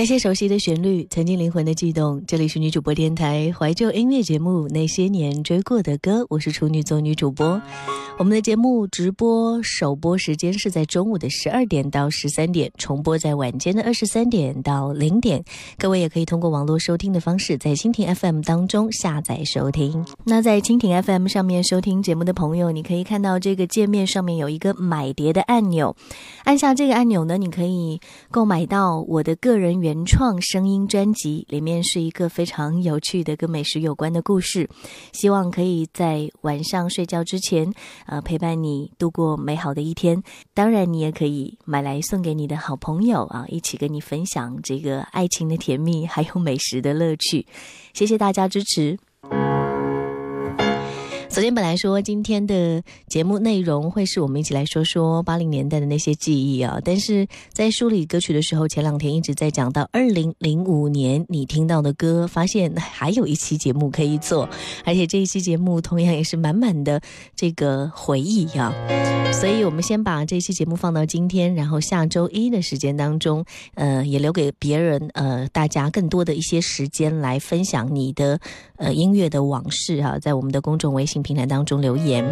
那些熟悉的旋律，曾经灵魂的悸动。这里是女主播电台怀旧音乐节目《那些年追过的歌》，我是处女座女主播。我们的节目直播首播时间是在中午的十二点到十三点，重播在晚间的二十三点到零点。各位也可以通过网络收听的方式，在蜻蜓 FM 当中下载收听。那在蜻蜓 FM 上面收听节目的朋友，你可以看到这个界面上面有一个买碟的按钮，按下这个按钮呢，你可以购买到我的个人原原创声音专辑，里面是一个非常有趣的跟美食有关的故事，希望可以在晚上睡觉之前。呃，陪伴你度过美好的一天。当然，你也可以买来送给你的好朋友啊，一起跟你分享这个爱情的甜蜜，还有美食的乐趣。谢谢大家支持。昨天本来说今天的节目内容会是我们一起来说说八零年代的那些记忆啊，但是在梳理歌曲的时候，前两天一直在讲到二零零五年你听到的歌，发现还有一期节目可以做，而且这一期节目同样也是满满的这个回忆呀，所以我们先把这期节目放到今天，然后下周一的时间当中，呃，也留给别人呃大家更多的一些时间来分享你的呃音乐的往事哈，在我们的公众微信。平台当中留言，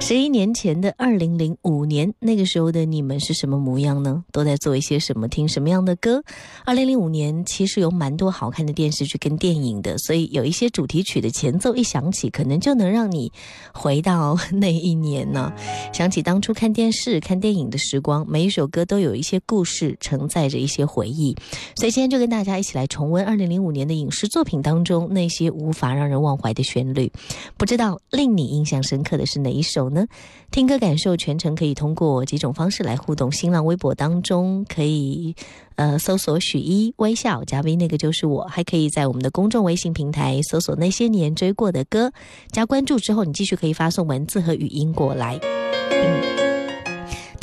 十一年前的二零零五年，那个时候的你们是什么模样呢？都在做一些什么？听什么样的歌？二零零五年其实有蛮多好看的电视剧跟电影的，所以有一些主题曲的前奏一响起，可能就能让你回到 那一年呢，想起当初看电视、看电影的时光。每一首歌都有一些故事，承载着一些回忆。所以今天就跟大家一起来重温二零零五年的影视作品当中那些无法让人忘怀的旋律。不知道另。令你印象深刻的是哪一首呢？听歌感受全程可以通过几种方式来互动。新浪微博当中可以呃搜索许一微笑加 V，那个就是我。还可以在我们的公众微信平台搜索那些年追过的歌，加关注之后，你继续可以发送文字和语音过来。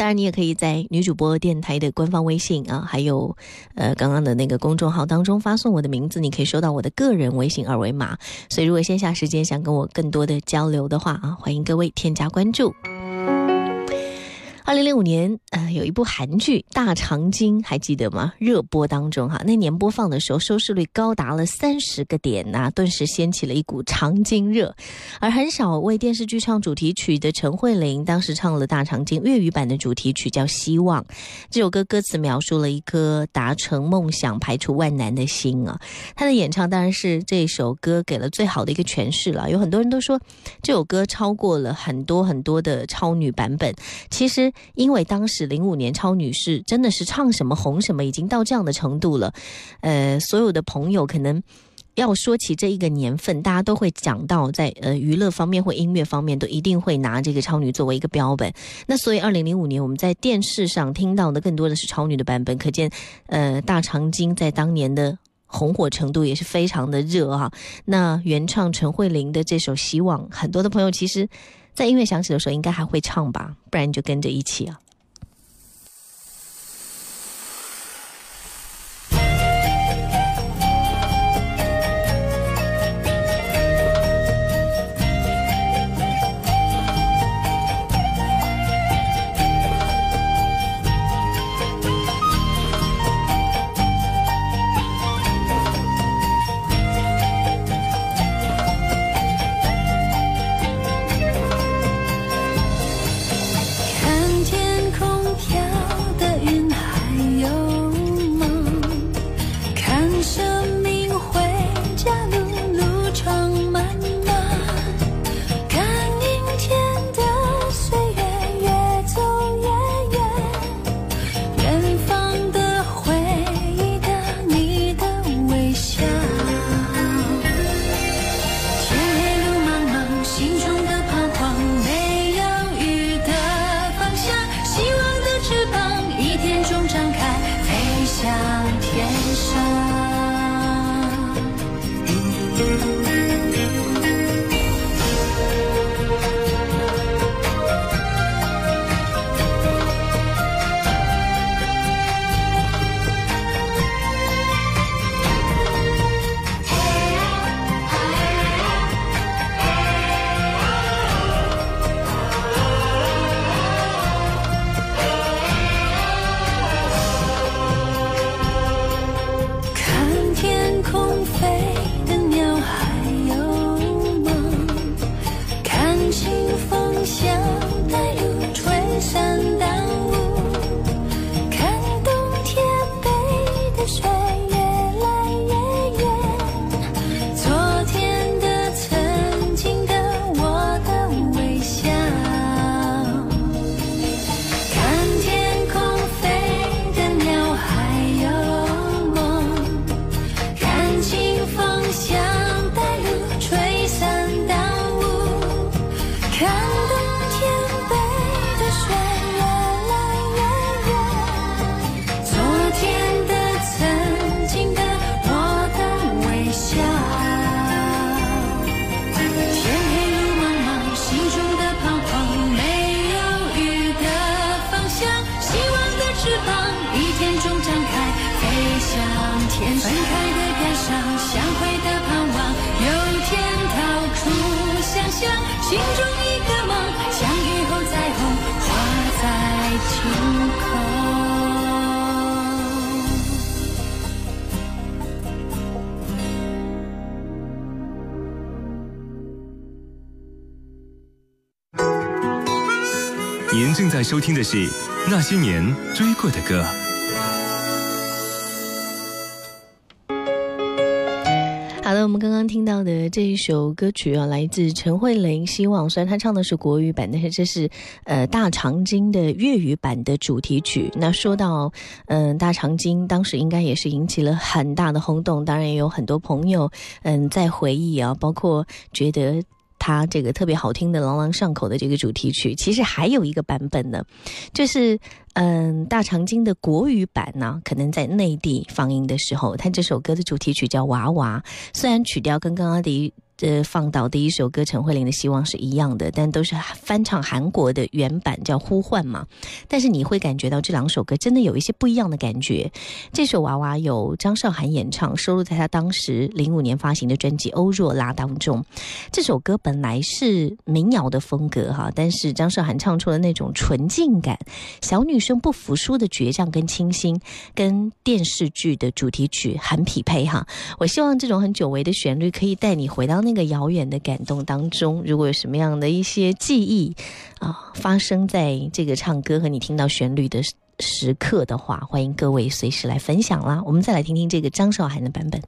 当然，你也可以在女主播电台的官方微信啊，还有呃刚刚的那个公众号当中发送我的名字，你可以收到我的个人微信二维码。所以，如果线下时间想跟我更多的交流的话啊，欢迎各位添加关注。二零零五年，呃，有一部韩剧《大长今》，还记得吗？热播当中，哈，那年播放的时候，收视率高达了三十个点呐，顿时掀起了一股长今热。而很少为电视剧唱主题曲的陈慧琳，当时唱了《大长今》粤语版的主题曲，叫《希望》。这首歌歌词描述了一颗达成梦想、排除万难的心啊。她的演唱当然是这首歌给了最好的一个诠释了。有很多人都说，这首歌超过了很多很多的超女版本。其实。因为当时零五年超女是真的是唱什么红什么，已经到这样的程度了。呃，所有的朋友可能要说起这一个年份，大家都会讲到在呃娱乐方面或音乐方面，都一定会拿这个超女作为一个标本。那所以二零零五年我们在电视上听到的更多的是超女的版本，可见呃大长今在当年的红火程度也是非常的热啊。那原唱陈慧琳的这首《希望》，很多的朋友其实。在音乐响起的时候，应该还会唱吧，不然你就跟着一起啊。您正在收听的是《那些年追过的歌》。好了，我们刚刚听到的这一首歌曲啊，来自陈慧琳，《希望》。虽然她唱的是国语版，但是这是呃大长今的粤语版的主题曲。那说到嗯大长今，当时应该也是引起了很大的轰动，当然也有很多朋友嗯在回忆啊，包括觉得。他这个特别好听的朗朗上口的这个主题曲，其实还有一个版本呢，就是嗯大长今的国语版呢，可能在内地放映的时候，他这首歌的主题曲叫《娃娃》，虽然曲调跟刚刚的。呃，放到第一首歌，陈慧琳的希望是一样的，但都是翻唱韩国的原版，叫《呼唤》嘛。但是你会感觉到这两首歌真的有一些不一样的感觉。这首《娃娃》由张韶涵演唱，收录在他当时零五年发行的专辑《欧若拉》当中。这首歌本来是民谣的风格哈，但是张韶涵唱出了那种纯净感，小女生不服输的倔强跟清新，跟电视剧的主题曲很匹配哈。我希望这种很久违的旋律可以带你回到那。那个遥远的感动当中，如果有什么样的一些记忆啊，发生在这个唱歌和你听到旋律的时刻的话，欢迎各位随时来分享啦。我们再来听听这个张韶涵的版本。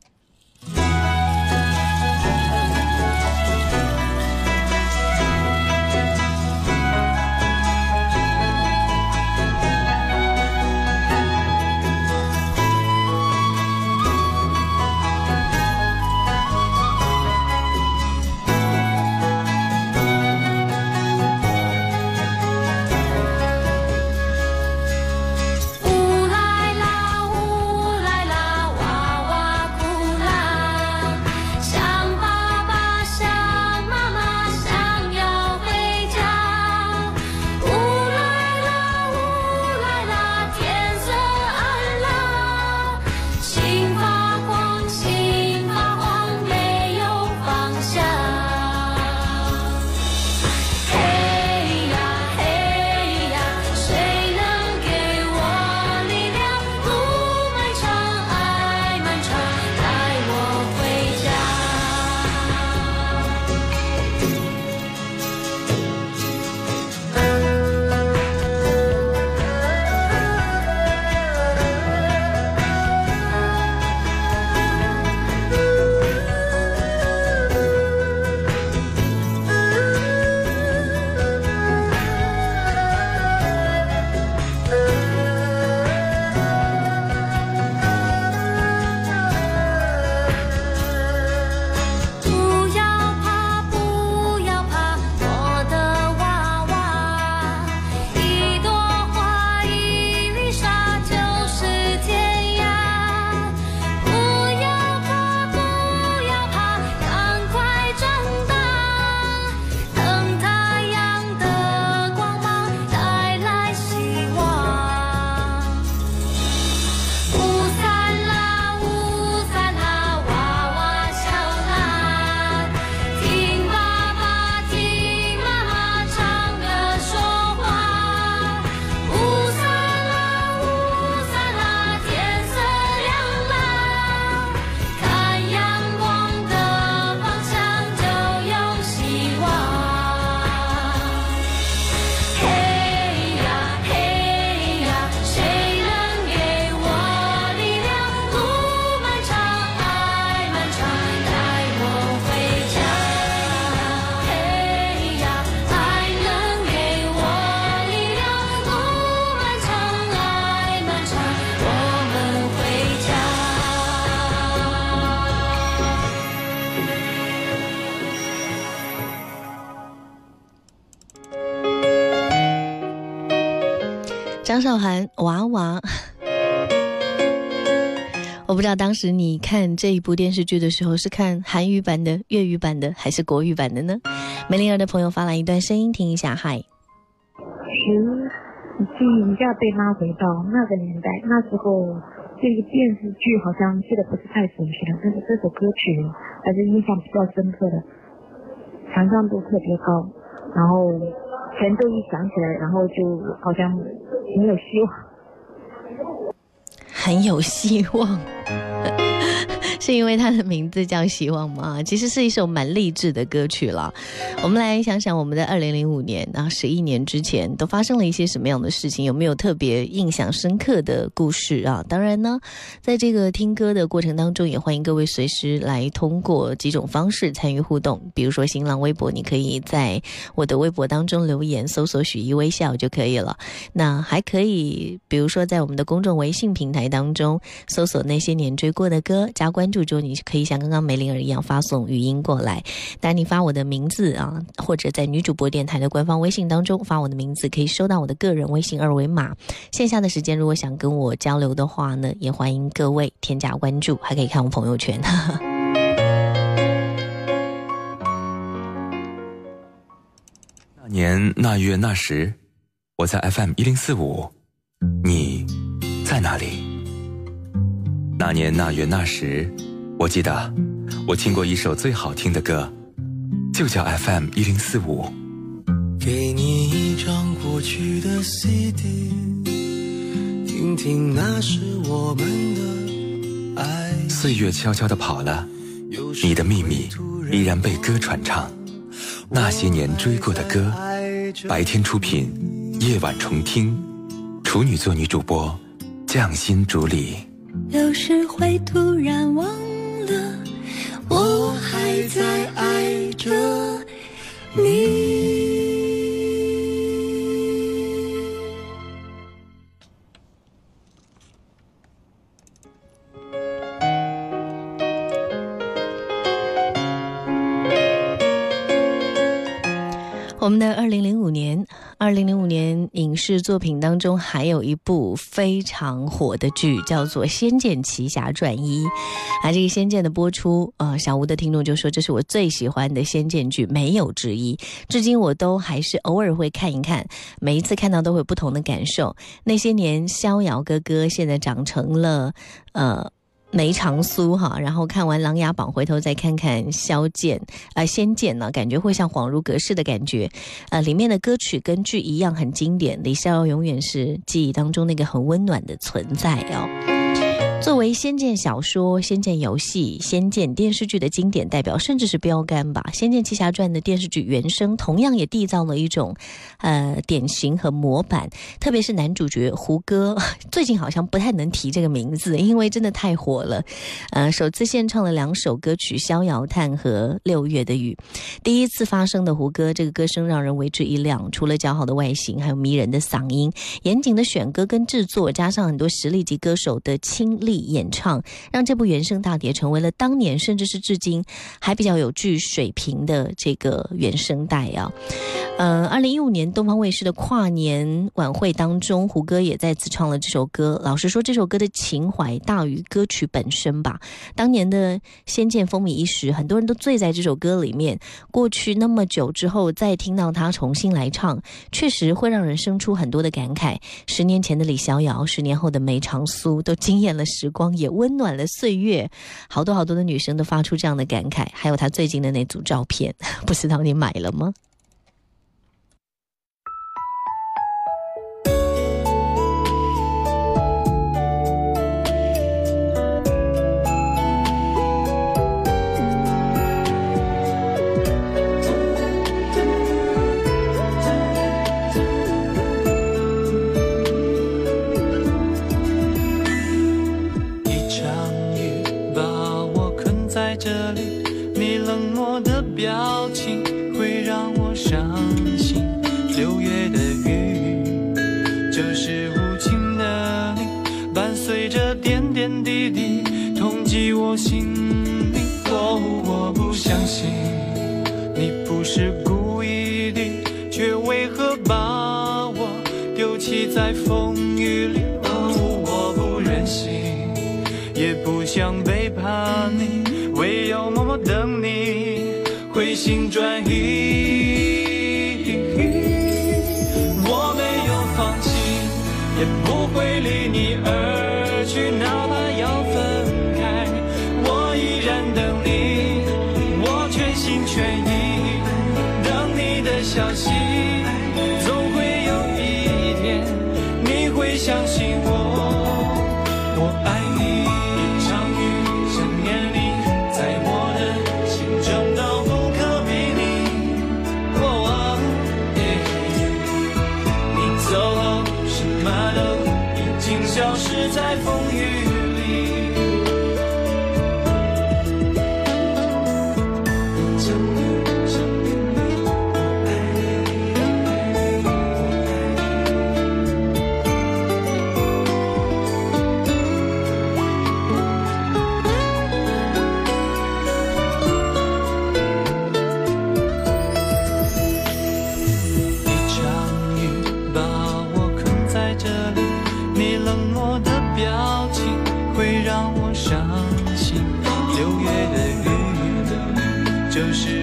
韶涵娃娃。我不知道当时你看这一部电视剧的时候是看韩语版的、粤语版的还是国语版的呢？梅玲儿的朋友发来一段声音，听一下。嗨，时记一下被拉回到那个年代，那时候这个电视剧好像记得不是太熟悉了，但是这首歌曲还是印象比较深刻的，传唱度特别高，然后全都一想起来，然后就好像没有希望，很有希望。是因为它的名字叫《希望》吗？其实是一首蛮励志的歌曲了。我们来想想，我们的二零零五年啊，十一年之前都发生了一些什么样的事情？有没有特别印象深刻的故事啊？当然呢，在这个听歌的过程当中，也欢迎各位随时来通过几种方式参与互动。比如说新浪微博，你可以在我的微博当中留言，搜索“许一微笑”就可以了。那还可以，比如说在我们的公众微信平台当中搜索“那些年追过的歌”，加关。注之后，你可以像刚刚梅玲儿一样发送语音过来。当你发我的名字啊，或者在女主播电台的官方微信当中发我的名字，可以收到我的个人微信二维码。线下的时间，如果想跟我交流的话呢，也欢迎各位添加关注，还可以看我朋友圈。那年那月那时，我在 FM 一零四五，你在哪里？那年那月那时，我记得我听过一首最好听的歌，就叫 FM 一零四五。给你一张过去的 CD，听听那是我们的爱。岁月悄悄地跑了，你的秘密依然被歌传唱。那些年追过的歌，白天出品，夜晚重听，处女座女主播，匠心主理。有时会突然忘了，我还在爱着你。我们的二零零五年，二零零五年影视作品当中还有一部非常火的剧，叫做《仙剑奇侠传一》。啊，这个《仙剑》的播出，呃，小吴的听众就说这是我最喜欢的仙剑剧，没有之一。至今我都还是偶尔会看一看，每一次看到都会有不同的感受。那些年，逍遥哥哥现在长成了，呃。梅长苏哈，然后看完《琅琊榜》，回头再看看《萧剑》呃，《仙剑》呢，感觉会像恍如隔世的感觉。呃，里面的歌曲跟剧一样很经典，李逍遥永远是记忆当中那个很温暖的存在哦。作为《仙剑》小说、《仙剑》游戏、《仙剑》电视剧的经典代表，甚至是标杆吧，《仙剑奇侠传》的电视剧原声同样也缔造了一种，呃，典型和模板。特别是男主角胡歌，最近好像不太能提这个名字，因为真的太火了。呃，首次献唱了两首歌曲《逍遥叹》和《六月的雨》，第一次发声的胡歌，这个歌声让人为之一亮。除了姣好的外形，还有迷人的嗓音，严谨的选歌跟制作，加上很多实力级歌手的亲力。演唱让这部原声大碟成为了当年甚至是至今还比较有具水平的这个原声带啊。呃，二零一五年东方卫视的跨年晚会当中，胡歌也再次唱了这首歌。老实说，这首歌的情怀大于歌曲本身吧。当年的《仙剑》风靡一时，很多人都醉在这首歌里面。过去那么久之后，再听到他重新来唱，确实会让人生出很多的感慨。十年前的李逍遥，十年后的梅长苏，都惊艳了时光，也温暖了岁月。好多好多的女生都发出这样的感慨。还有她最近的那组照片，不知道你买了吗？我的表情会让我伤心。六月的雨，就是无情的你，伴随着点点滴滴，痛击我心灵。哦，我不相信，你不是故意的，却为何把我丢弃在风雨里？哦，我不忍心，也不想背叛你。回心转意。我没有放弃，也不会离你而去，哪怕要分开，我依然等你，我全心全意等你的消息。表情会让我伤心。六月的雨就是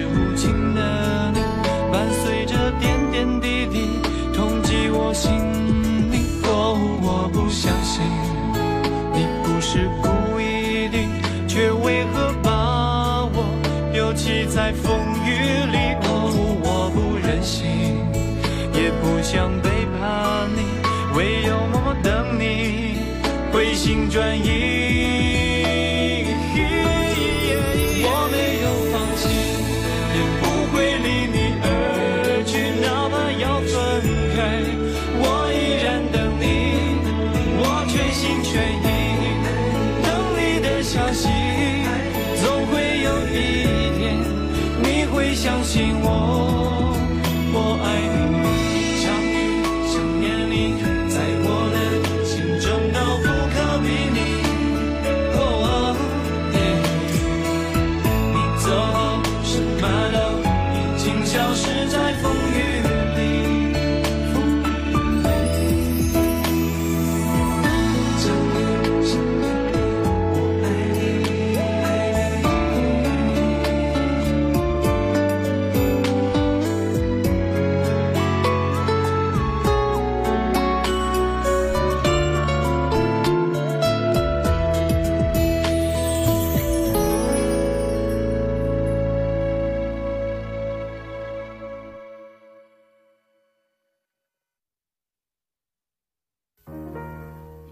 转移，我没有放弃，也不会离你而去，哪怕要分开，我依然等你，我全心全意等你的消息，总会有一天你会相信我，我爱你。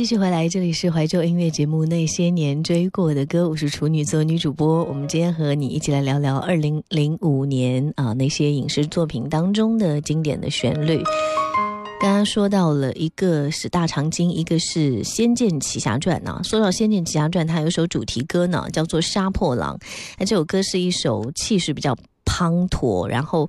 继续回来，这里是怀旧音乐节目《那些年追过的歌》，我是处女座女主播。我们今天和你一起来聊聊二零零五年啊那些影视作品当中的经典的旋律。刚刚说到了一个是大长今，一个是《仙剑奇侠传》呢。说到《仙剑奇侠传》，它有首主题歌呢，叫做《杀破狼》。那这首歌是一首气势比较滂沱，然后。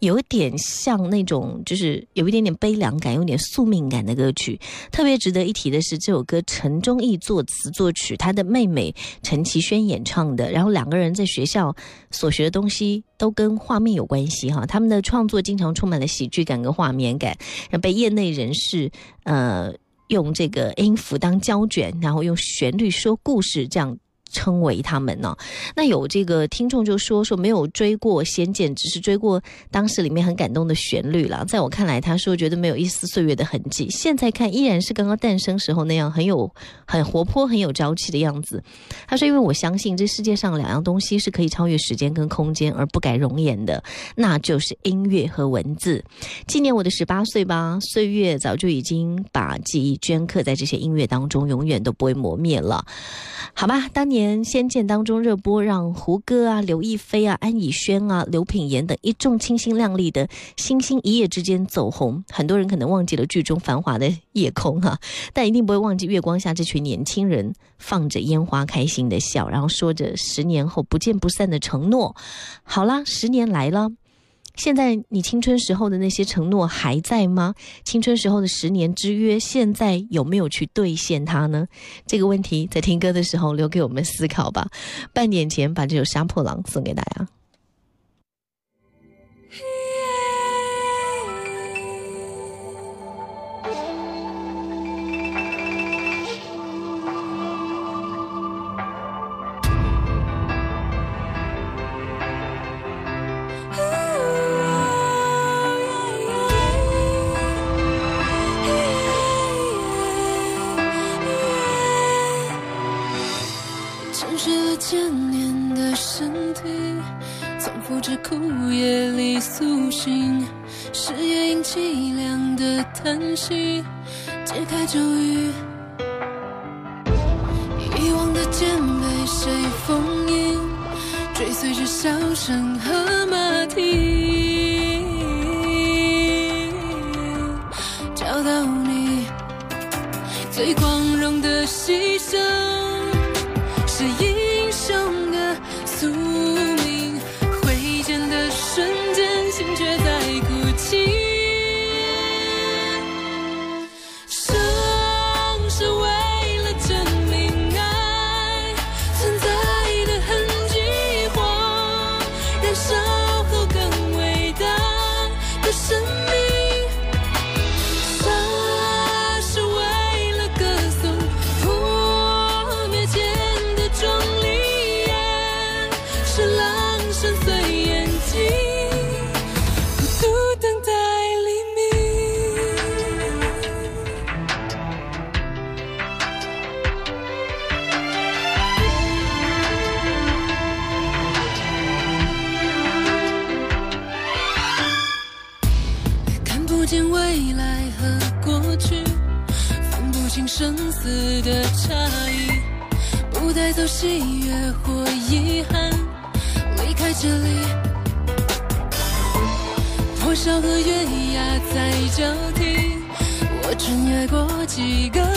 有点像那种，就是有一点点悲凉感、有点宿命感的歌曲。特别值得一提的是，这首歌陈忠义作词作曲，他的妹妹陈绮萱演唱的。然后两个人在学校所学的东西都跟画面有关系哈。他们的创作经常充满了喜剧感跟画面感，被业内人士呃用这个音符当胶卷，然后用旋律说故事这样。称为他们呢？那有这个听众就说说没有追过《仙剑》，只是追过当时里面很感动的旋律了。在我看来，他说觉得没有一丝岁月的痕迹。现在看依然是刚刚诞生时候那样很有很活泼、很有朝气的样子。他说：“因为我相信这世界上两样东西是可以超越时间跟空间而不改容颜的，那就是音乐和文字。纪念我的十八岁吧，岁月早就已经把记忆镌刻在这些音乐当中，永远都不会磨灭了。好吧，当年。”年《仙剑》当中热播，让胡歌啊、刘亦菲啊、安以轩啊、刘品言等一众清新靓丽的星星一夜之间走红。很多人可能忘记了剧中繁华的夜空哈，但一定不会忘记月光下这群年轻人放着烟花开心的笑，然后说着十年后不见不散的承诺。好啦，十年来了。现在你青春时候的那些承诺还在吗？青春时候的十年之约，现在有没有去兑现它呢？这个问题在听歌的时候留给我们思考吧。半点前把这首《杀破狼》送给大家。凄凉的叹息解开咒语，遗忘的剑被谁封印？追随着笑声和马蹄，找到你最光荣的牺牲，生几个